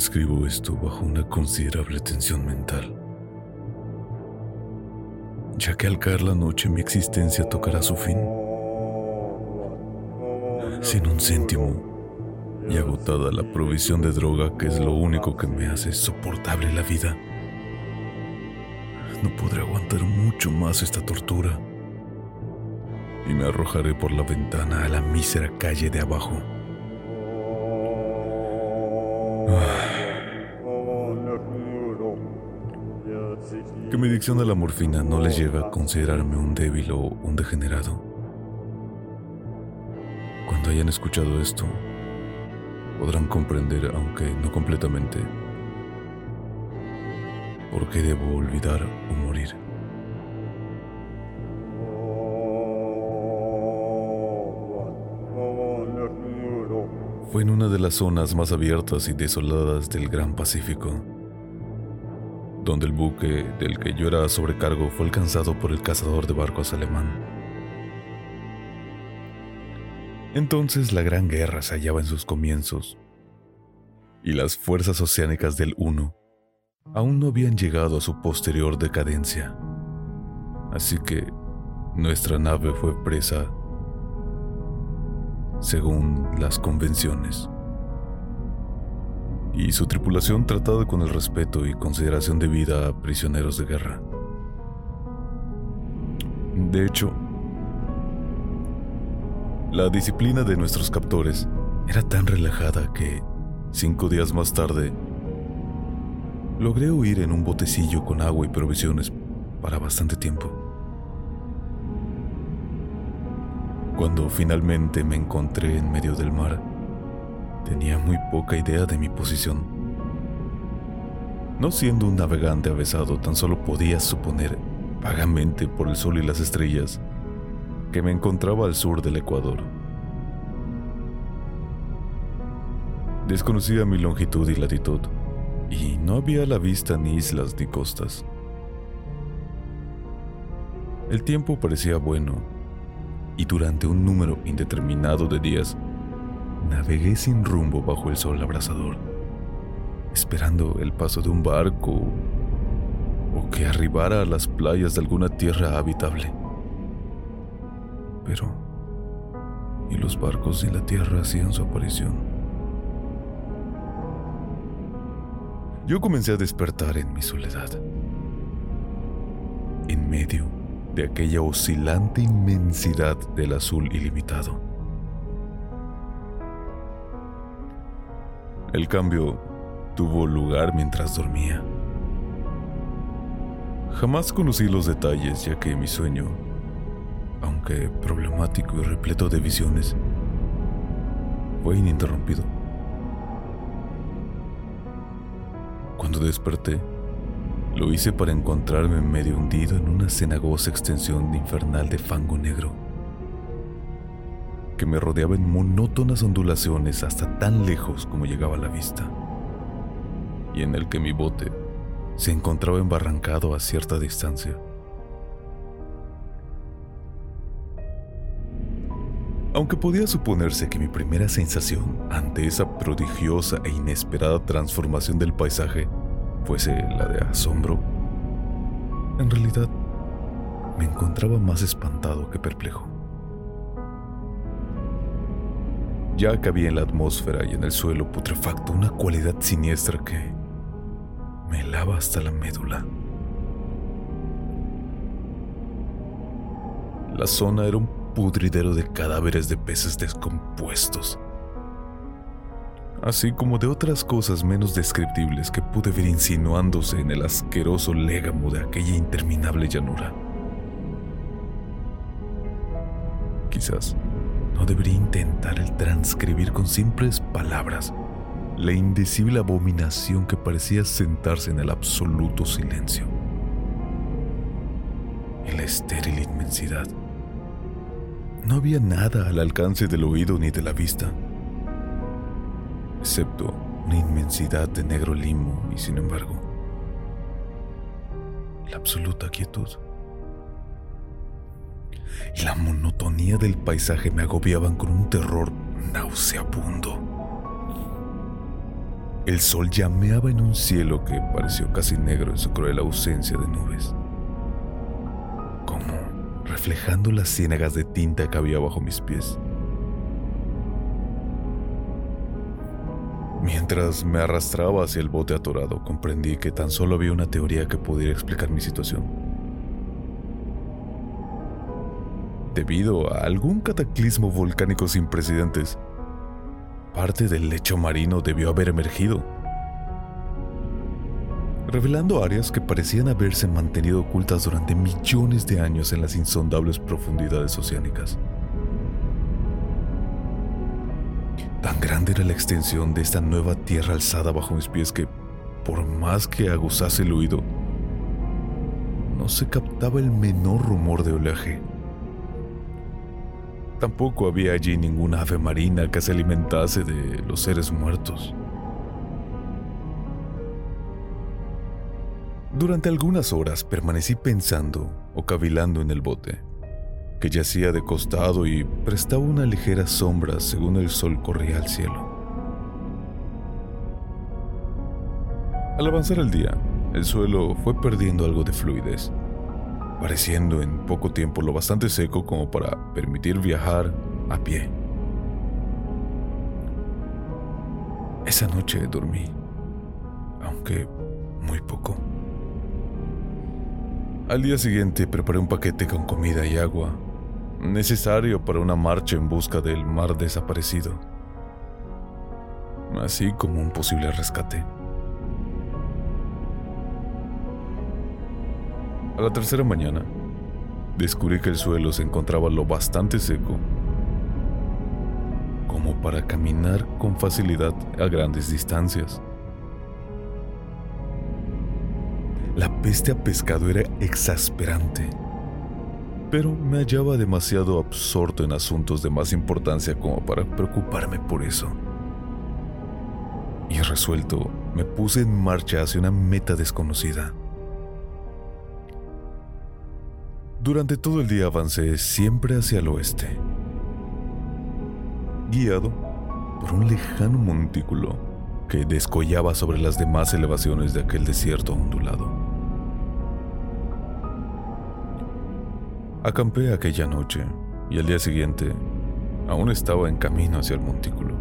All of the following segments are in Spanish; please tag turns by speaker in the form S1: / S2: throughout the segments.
S1: Escribo esto bajo una considerable tensión mental, ya que al caer la noche mi existencia tocará su fin. Sin un céntimo y agotada la provisión de droga que es lo único que me hace soportable la vida. No podré aguantar mucho más esta tortura y me arrojaré por la ventana a la mísera calle de abajo. Mi adicción a la morfina no les lleve a considerarme un débil o un degenerado. Cuando hayan escuchado esto, podrán comprender, aunque no completamente, por qué debo olvidar o morir. Fue en una de las zonas más abiertas y desoladas del Gran Pacífico, donde el buque del que yo era sobrecargo fue alcanzado por el cazador de barcos alemán. Entonces la Gran Guerra se hallaba en sus comienzos, y las fuerzas oceánicas del Uno aún no habían llegado a su posterior decadencia. Así que nuestra nave fue presa según las convenciones. Y su tripulación tratada con el respeto y consideración debida a prisioneros de guerra. De hecho, la disciplina de nuestros captores era tan relajada que, cinco días más tarde, logré huir en un botecillo con agua y provisiones para bastante tiempo. Cuando finalmente me encontré en medio del mar, tenía muy poca idea de mi posición. No siendo un navegante avesado, tan solo podía suponer, vagamente por el sol y las estrellas, que me encontraba al sur del Ecuador. Desconocía mi longitud y latitud, y no había a la vista ni islas ni costas. El tiempo parecía bueno y durante un número indeterminado de días navegué sin rumbo bajo el sol abrasador, esperando el paso de un barco o que arribara a las playas de alguna tierra habitable. Pero, y los barcos y la tierra hacían su aparición. Yo comencé a despertar en mi soledad, en medio de aquella oscilante inmensidad del azul ilimitado. El cambio tuvo lugar mientras dormía. Jamás conocí los detalles ya que mi sueño, aunque problemático y repleto de visiones, fue ininterrumpido. Cuando desperté, lo hice para encontrarme medio hundido en una cenagosa extensión infernal de fango negro, que me rodeaba en monótonas ondulaciones hasta tan lejos como llegaba la vista, y en el que mi bote se encontraba embarrancado a cierta distancia. Aunque podía suponerse que mi primera sensación ante esa prodigiosa e inesperada transformación del paisaje fuese la de asombro, en realidad me encontraba más espantado que perplejo. Ya cabía en la atmósfera y en el suelo putrefacto una cualidad siniestra que me helaba hasta la médula. La zona era un pudridero de cadáveres de peces descompuestos, así como de otras cosas menos descriptibles que pude ver insinuándose en el asqueroso légamo de aquella interminable llanura. Quizás no debería intentar el transcribir con simples palabras la indecible abominación que parecía sentarse en el absoluto silencio, en la estéril inmensidad. No había nada al alcance del oído ni de la vista, excepto una inmensidad de negro limo y sin embargo, la absoluta quietud. Y la monotonía del paisaje me agobiaban con un terror nauseabundo. El sol llameaba en un cielo que pareció casi negro en su cruel ausencia de nubes, como reflejando las ciénagas de tinta que había bajo mis pies. Mientras me arrastraba hacia el bote atorado, comprendí que tan solo había una teoría que pudiera explicar mi situación. Debido a algún cataclismo volcánico sin precedentes, parte del lecho marino debió haber emergido, revelando áreas que parecían haberse mantenido ocultas durante millones de años en las insondables profundidades oceánicas. Tan grande era la extensión de esta nueva tierra alzada bajo mis pies que, por más que aguzase el oído, no se captaba el menor rumor de oleaje. Tampoco había allí ninguna ave marina que se alimentase de los seres muertos. Durante algunas horas permanecí pensando o cavilando en el bote, que yacía de costado y prestaba una ligera sombra según el sol corría al cielo. Al avanzar el día, el suelo fue perdiendo algo de fluidez pareciendo en poco tiempo lo bastante seco como para permitir viajar a pie. Esa noche dormí, aunque muy poco. Al día siguiente preparé un paquete con comida y agua, necesario para una marcha en busca del mar desaparecido, así como un posible rescate. A la tercera mañana, descubrí que el suelo se encontraba lo bastante seco como para caminar con facilidad a grandes distancias. La peste a pescado era exasperante, pero me hallaba demasiado absorto en asuntos de más importancia como para preocuparme por eso. Y resuelto, me puse en marcha hacia una meta desconocida. Durante todo el día avancé siempre hacia el oeste, guiado por un lejano montículo que descollaba sobre las demás elevaciones de aquel desierto ondulado. Acampé aquella noche y al día siguiente aún estaba en camino hacia el montículo.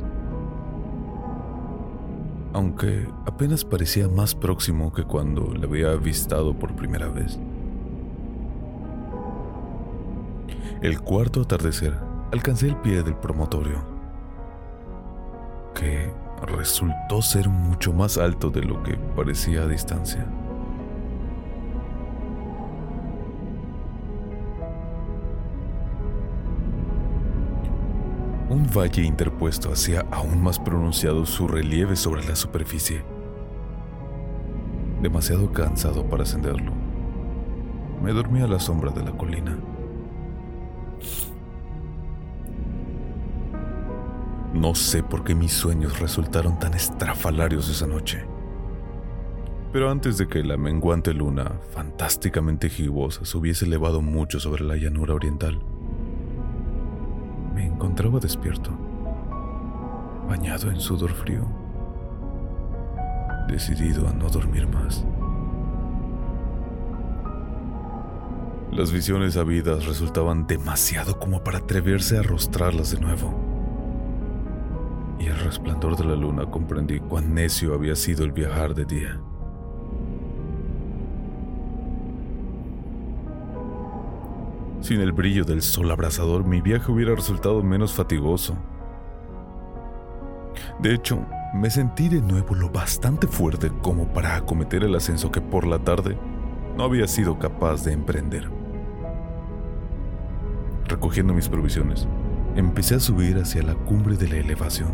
S1: Aunque apenas parecía más próximo que cuando le había avistado por primera vez. El cuarto atardecer, alcancé el pie del promotorio, que resultó ser mucho más alto de lo que parecía a distancia. Un valle interpuesto hacía aún más pronunciado su relieve sobre la superficie. Demasiado cansado para ascenderlo, me dormí a la sombra de la colina. No sé por qué mis sueños resultaron tan estrafalarios esa noche. Pero antes de que la menguante luna, fantásticamente gibosa, se hubiese elevado mucho sobre la llanura oriental, me encontraba despierto, bañado en sudor frío, decidido a no dormir más. Las visiones habidas resultaban demasiado como para atreverse a arrostrarlas de nuevo. Y el resplandor de la luna comprendí cuán necio había sido el viajar de día. Sin el brillo del sol abrasador, mi viaje hubiera resultado menos fatigoso. De hecho, me sentí de nuevo lo bastante fuerte como para acometer el ascenso que por la tarde no había sido capaz de emprender. Recogiendo mis provisiones, empecé a subir hacia la cumbre de la elevación.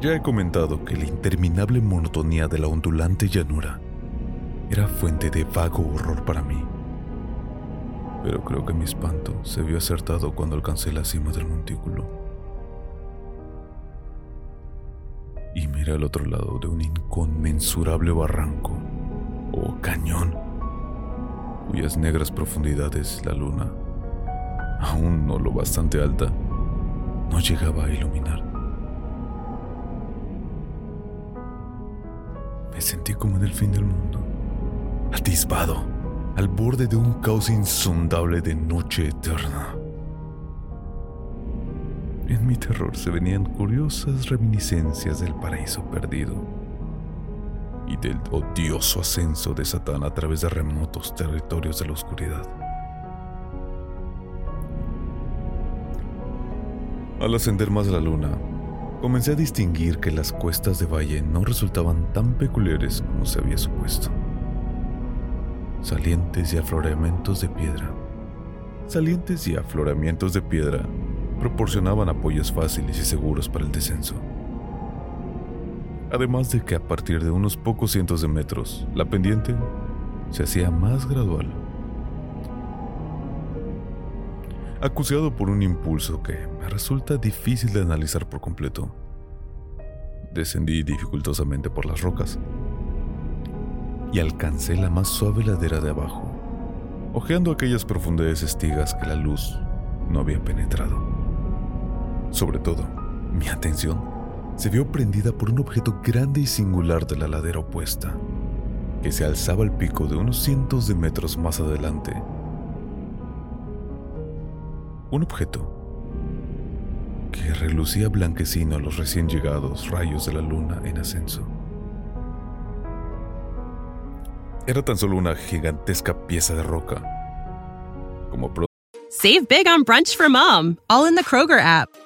S1: Ya he comentado que la interminable monotonía de la ondulante llanura era fuente de vago horror para mí. Pero creo que mi espanto se vio acertado cuando alcancé la cima del montículo. Al otro lado de un inconmensurable barranco o cañón, cuyas negras profundidades la luna, aún no lo bastante alta, no llegaba a iluminar. Me sentí como en el fin del mundo, atisbado, al borde de un caos insondable de noche eterna. En mi terror se venían curiosas reminiscencias del paraíso perdido y del odioso ascenso de Satán a través de remotos territorios de la oscuridad. Al ascender más la luna, comencé a distinguir que las cuestas de valle no resultaban tan peculiares como se había supuesto. Salientes y afloramientos de piedra. Salientes y afloramientos de piedra proporcionaban apoyos fáciles y seguros para el descenso. Además de que a partir de unos pocos cientos de metros, la pendiente se hacía más gradual acuciado por un impulso que me resulta difícil de analizar por completo. Descendí dificultosamente por las rocas y alcancé la más suave ladera de abajo, hojeando aquellas profundidades estigas que la luz no había penetrado. Sobre todo, mi atención se vio prendida por un objeto grande y singular de la ladera opuesta, que se alzaba al pico de unos cientos de metros más adelante un objeto que relucía blanquecino a los recién llegados rayos de la luna en ascenso. Era tan solo una gigantesca pieza de roca. Como
S2: Save big on brunch for mom, all in the Kroger app.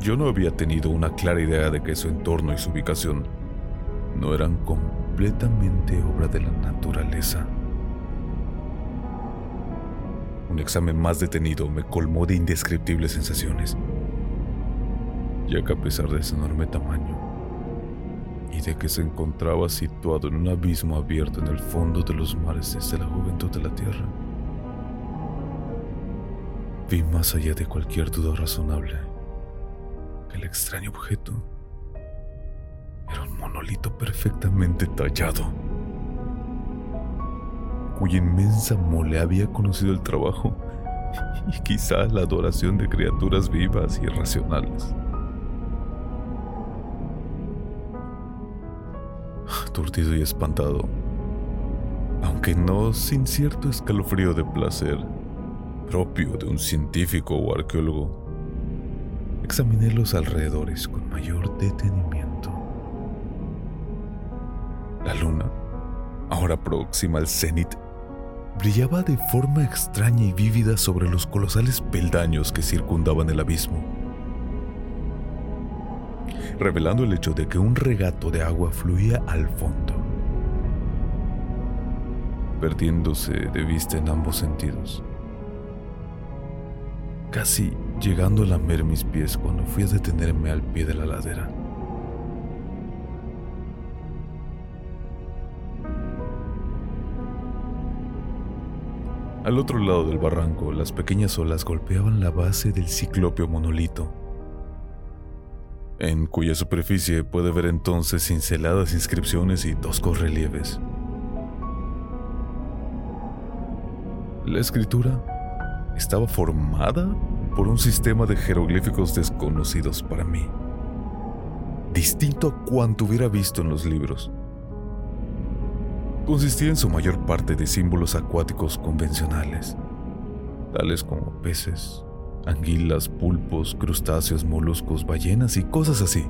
S1: yo no había tenido una clara idea de que su entorno y su ubicación no eran completamente obra de la naturaleza. Un examen más detenido me colmó de indescriptibles sensaciones, ya que a pesar de ese enorme tamaño y de que se encontraba situado en un abismo abierto en el fondo de los mares desde la juventud de la Tierra, vi más allá de cualquier duda razonable el extraño objeto era un monolito perfectamente tallado cuya inmensa mole había conocido el trabajo y quizá la adoración de criaturas vivas y irracionales. Turtido y espantado, aunque no sin cierto escalofrío de placer propio de un científico o arqueólogo, examiné los alrededores con mayor detenimiento. La luna, ahora próxima al cenit, brillaba de forma extraña y vívida sobre los colosales peldaños que circundaban el abismo, revelando el hecho de que un regato de agua fluía al fondo. perdiéndose de vista en ambos sentidos. Casi llegando a lamer mis pies cuando fui a detenerme al pie de la ladera. Al otro lado del barranco, las pequeñas olas golpeaban la base del ciclopio monolito, en cuya superficie puede ver entonces cinceladas inscripciones y toscos relieves. La escritura estaba formada por un sistema de jeroglíficos desconocidos para mí, distinto a cuanto hubiera visto en los libros. Consistía en su mayor parte de símbolos acuáticos convencionales, tales como peces, anguilas, pulpos, crustáceos, moluscos, ballenas y cosas así.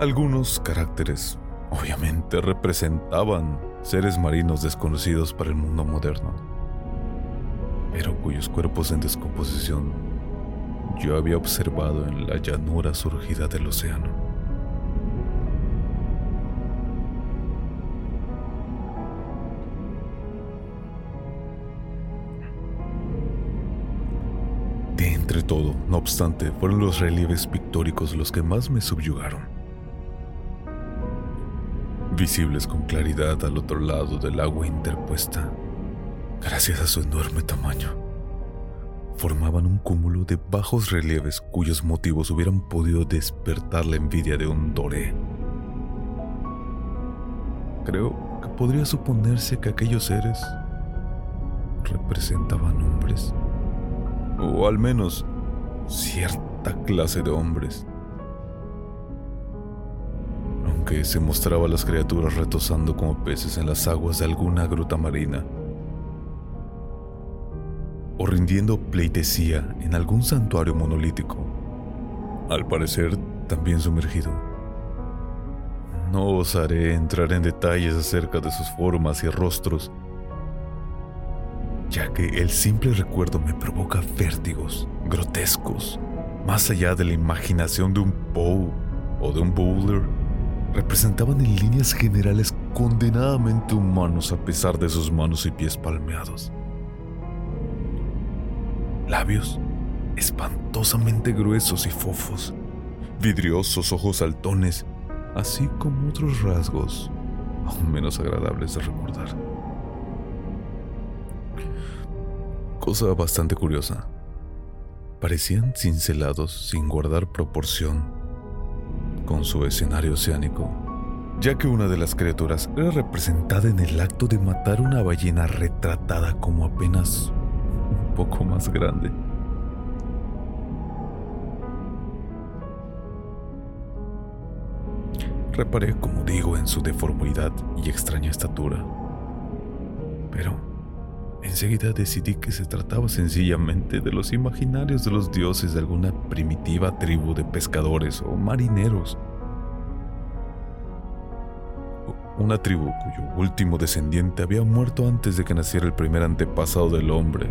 S1: Algunos caracteres, obviamente, representaban seres marinos desconocidos para el mundo moderno, pero cuyos cuerpos en descomposición yo había observado en la llanura surgida del océano. entre todo, no obstante, fueron los relieves pictóricos los que más me subyugaron. Visibles con claridad al otro lado del agua interpuesta, gracias a su enorme tamaño, formaban un cúmulo de bajos relieves cuyos motivos hubieran podido despertar la envidia de un doré. Creo que podría suponerse que aquellos seres representaban hombres o al menos cierta clase de hombres. Aunque se mostraba a las criaturas retosando como peces en las aguas de alguna gruta marina, o rindiendo pleitesía en algún santuario monolítico, al parecer también sumergido. No osaré entrar en detalles acerca de sus formas y rostros ya que el simple recuerdo me provoca vértigos grotescos, más allá de la imaginación de un Poe o de un Bowler, representaban en líneas generales condenadamente humanos a pesar de sus manos y pies palmeados. Labios espantosamente gruesos y fofos, vidriosos ojos saltones, así como otros rasgos aún menos agradables de recordar. Cosa bastante curiosa. Parecían cincelados sin guardar proporción con su escenario oceánico, ya que una de las criaturas era representada en el acto de matar una ballena retratada como apenas poco más grande. Reparé, como digo, en su deformidad y extraña estatura. Pero Enseguida decidí que se trataba sencillamente de los imaginarios de los dioses de alguna primitiva tribu de pescadores o marineros. Una tribu cuyo último descendiente había muerto antes de que naciera el primer antepasado del hombre.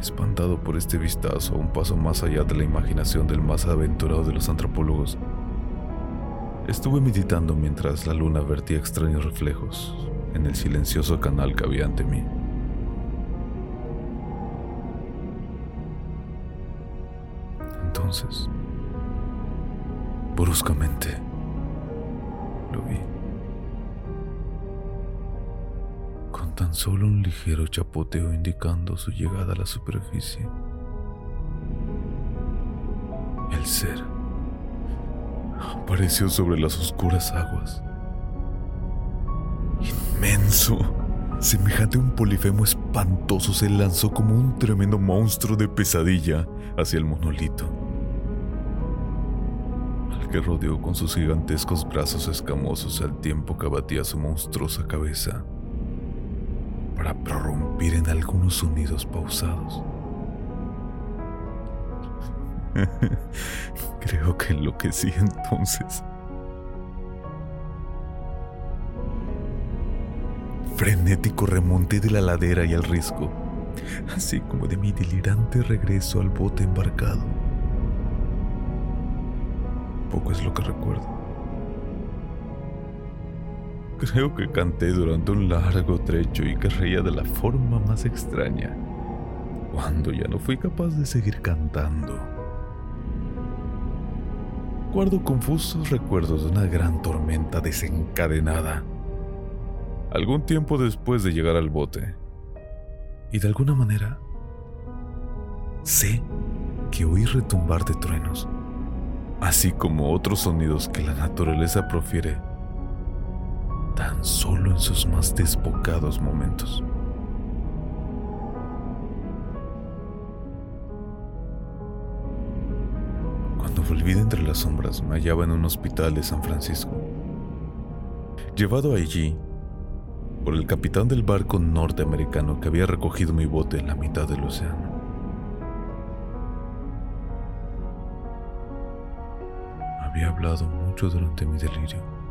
S1: Espantado por este vistazo, un paso más allá de la imaginación del más aventurado de los antropólogos, Estuve meditando mientras la luna vertía extraños reflejos en el silencioso canal que había ante mí. Entonces, bruscamente, lo vi. Con tan solo un ligero chapoteo indicando su llegada a la superficie. El ser apareció sobre las oscuras aguas. Inmenso, semejante a un polifemo espantoso, se lanzó como un tremendo monstruo de pesadilla hacia el monolito, al que rodeó con sus gigantescos brazos escamosos al tiempo que abatía su monstruosa cabeza para prorrumpir en algunos sonidos pausados. Creo que enloquecí entonces. Frenético remonté de la ladera y al risco, así como de mi delirante regreso al bote embarcado. tampoco es lo que recuerdo. Creo que canté durante un largo trecho y que reía de la forma más extraña, cuando ya no fui capaz de seguir cantando. Guardo confusos recuerdos de una gran tormenta desencadenada, algún tiempo después de llegar al bote. Y de alguna manera, sé que oí retumbar de truenos, así como otros sonidos que la naturaleza profiere tan solo en sus más desbocados momentos. Cuando volví de entre las sombras, me hallaba en un hospital de San Francisco. Llevado allí por el capitán del barco norteamericano que había recogido mi bote en la mitad del océano. Había hablado mucho durante mi delirio.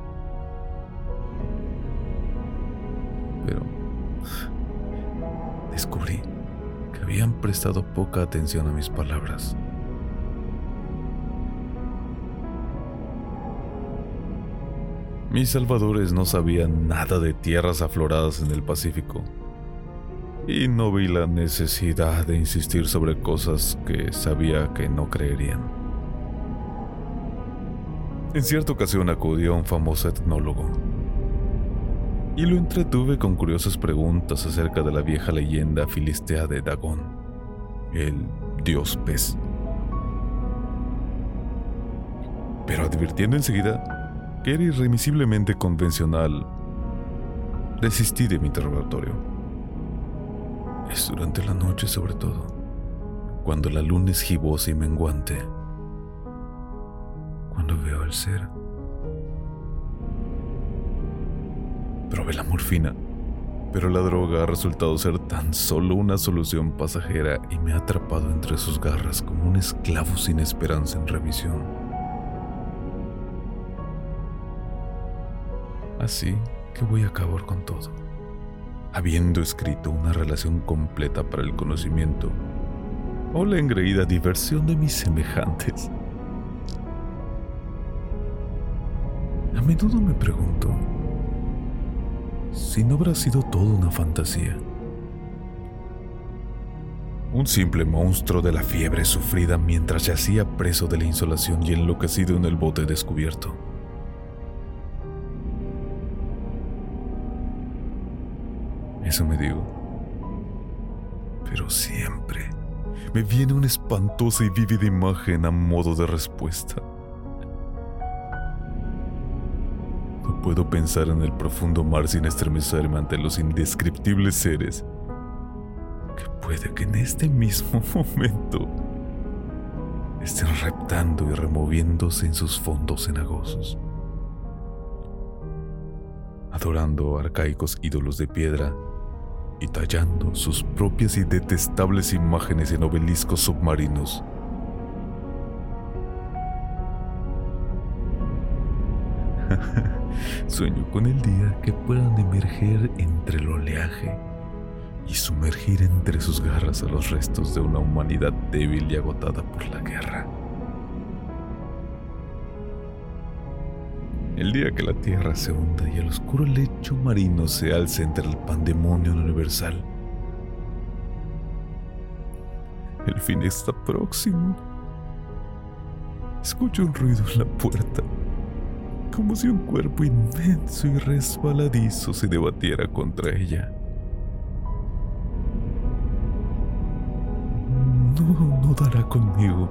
S1: Descubrí que habían prestado poca atención a mis palabras. Mis salvadores no sabían nada de tierras afloradas en el Pacífico. Y no vi la necesidad de insistir sobre cosas que sabía que no creerían. En cierta ocasión acudió a un famoso etnólogo y lo entretuve con curiosas preguntas acerca de la vieja leyenda filistea de Dagón, el dios pez. Pero advirtiendo enseguida que era irremisiblemente convencional, desistí de mi interrogatorio. Es durante la noche sobre todo, cuando la luna es gibosa y menguante, cuando veo al ser. Probé la morfina, pero la droga ha resultado ser tan solo una solución pasajera y me ha atrapado entre sus garras como un esclavo sin esperanza en revisión. Así que voy a acabar con todo, habiendo escrito una relación completa para el conocimiento o la engreída diversión de mis semejantes. A menudo me pregunto si no habrá sido todo una fantasía. Un simple monstruo de la fiebre sufrida mientras yacía preso de la insolación y enloquecido en el bote descubierto. Eso me digo. Pero siempre me viene una espantosa y vívida imagen a modo de respuesta. Puedo pensar en el profundo mar sin estremecerme ante los indescriptibles seres que puede que en este mismo momento estén reptando y removiéndose en sus fondos cenagosos, adorando arcaicos ídolos de piedra y tallando sus propias y detestables imágenes en obeliscos submarinos. Sueño con el día que puedan emerger entre el oleaje y sumergir entre sus garras a los restos de una humanidad débil y agotada por la guerra. El día que la tierra se hunda y el oscuro lecho marino se alce entre el pandemonio universal. El fin está próximo. Escucho un ruido en la puerta, como si un cuerpo inmenso y resbaladizo se debatiera contra ella. No, no dará conmigo.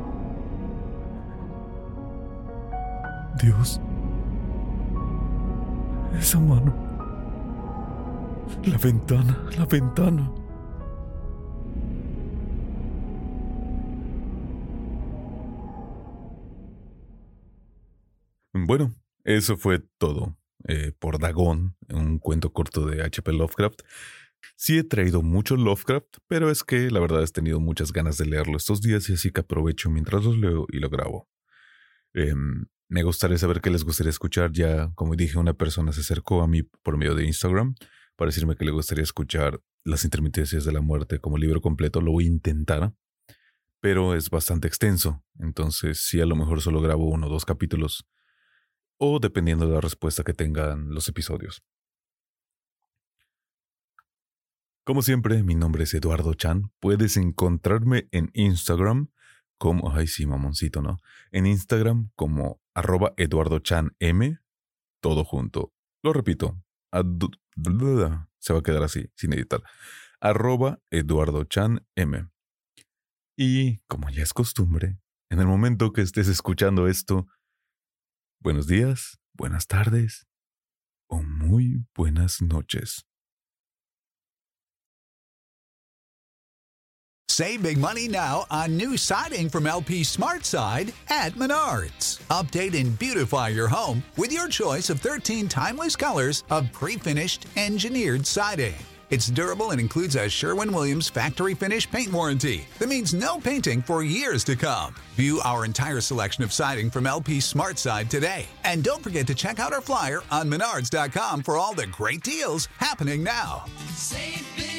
S1: Dios esa mano. La ventana, la ventana. Bueno, eso fue todo eh, por Dagón, un cuento corto de H.P. Lovecraft. Sí he traído mucho Lovecraft, pero es que la verdad he tenido muchas ganas de leerlo estos días y así que aprovecho mientras los leo y lo grabo. Em, me gustaría saber qué les gustaría escuchar. Ya, como dije, una persona se acercó a mí por medio de Instagram para decirme que le gustaría escuchar Las intermitencias de la muerte como libro completo. Lo voy a intentar. pero es bastante extenso, entonces sí a lo mejor solo grabo uno o dos capítulos, o dependiendo de la respuesta que tengan los episodios. Como siempre, mi nombre es Eduardo Chan. Puedes encontrarme en Instagram como, ay sí, mamoncito, ¿no? En Instagram como arroba Eduardo todo junto. Lo repito, se va a quedar así, sin editar. Arroba Eduardo Chan. Y como ya es costumbre, en el momento que estés escuchando esto, buenos días, buenas tardes o muy buenas noches.
S3: Save big money now on new siding from LP SmartSide at Menards. Update and beautify your home with your choice of 13 timeless colors of pre-finished engineered siding. It's durable and includes a Sherwin Williams factory finish paint warranty that means no painting for years to come. View our entire selection of siding from LP Smart SmartSide today. And don't forget to check out our flyer on menards.com for all the great deals happening now.
S4: Save big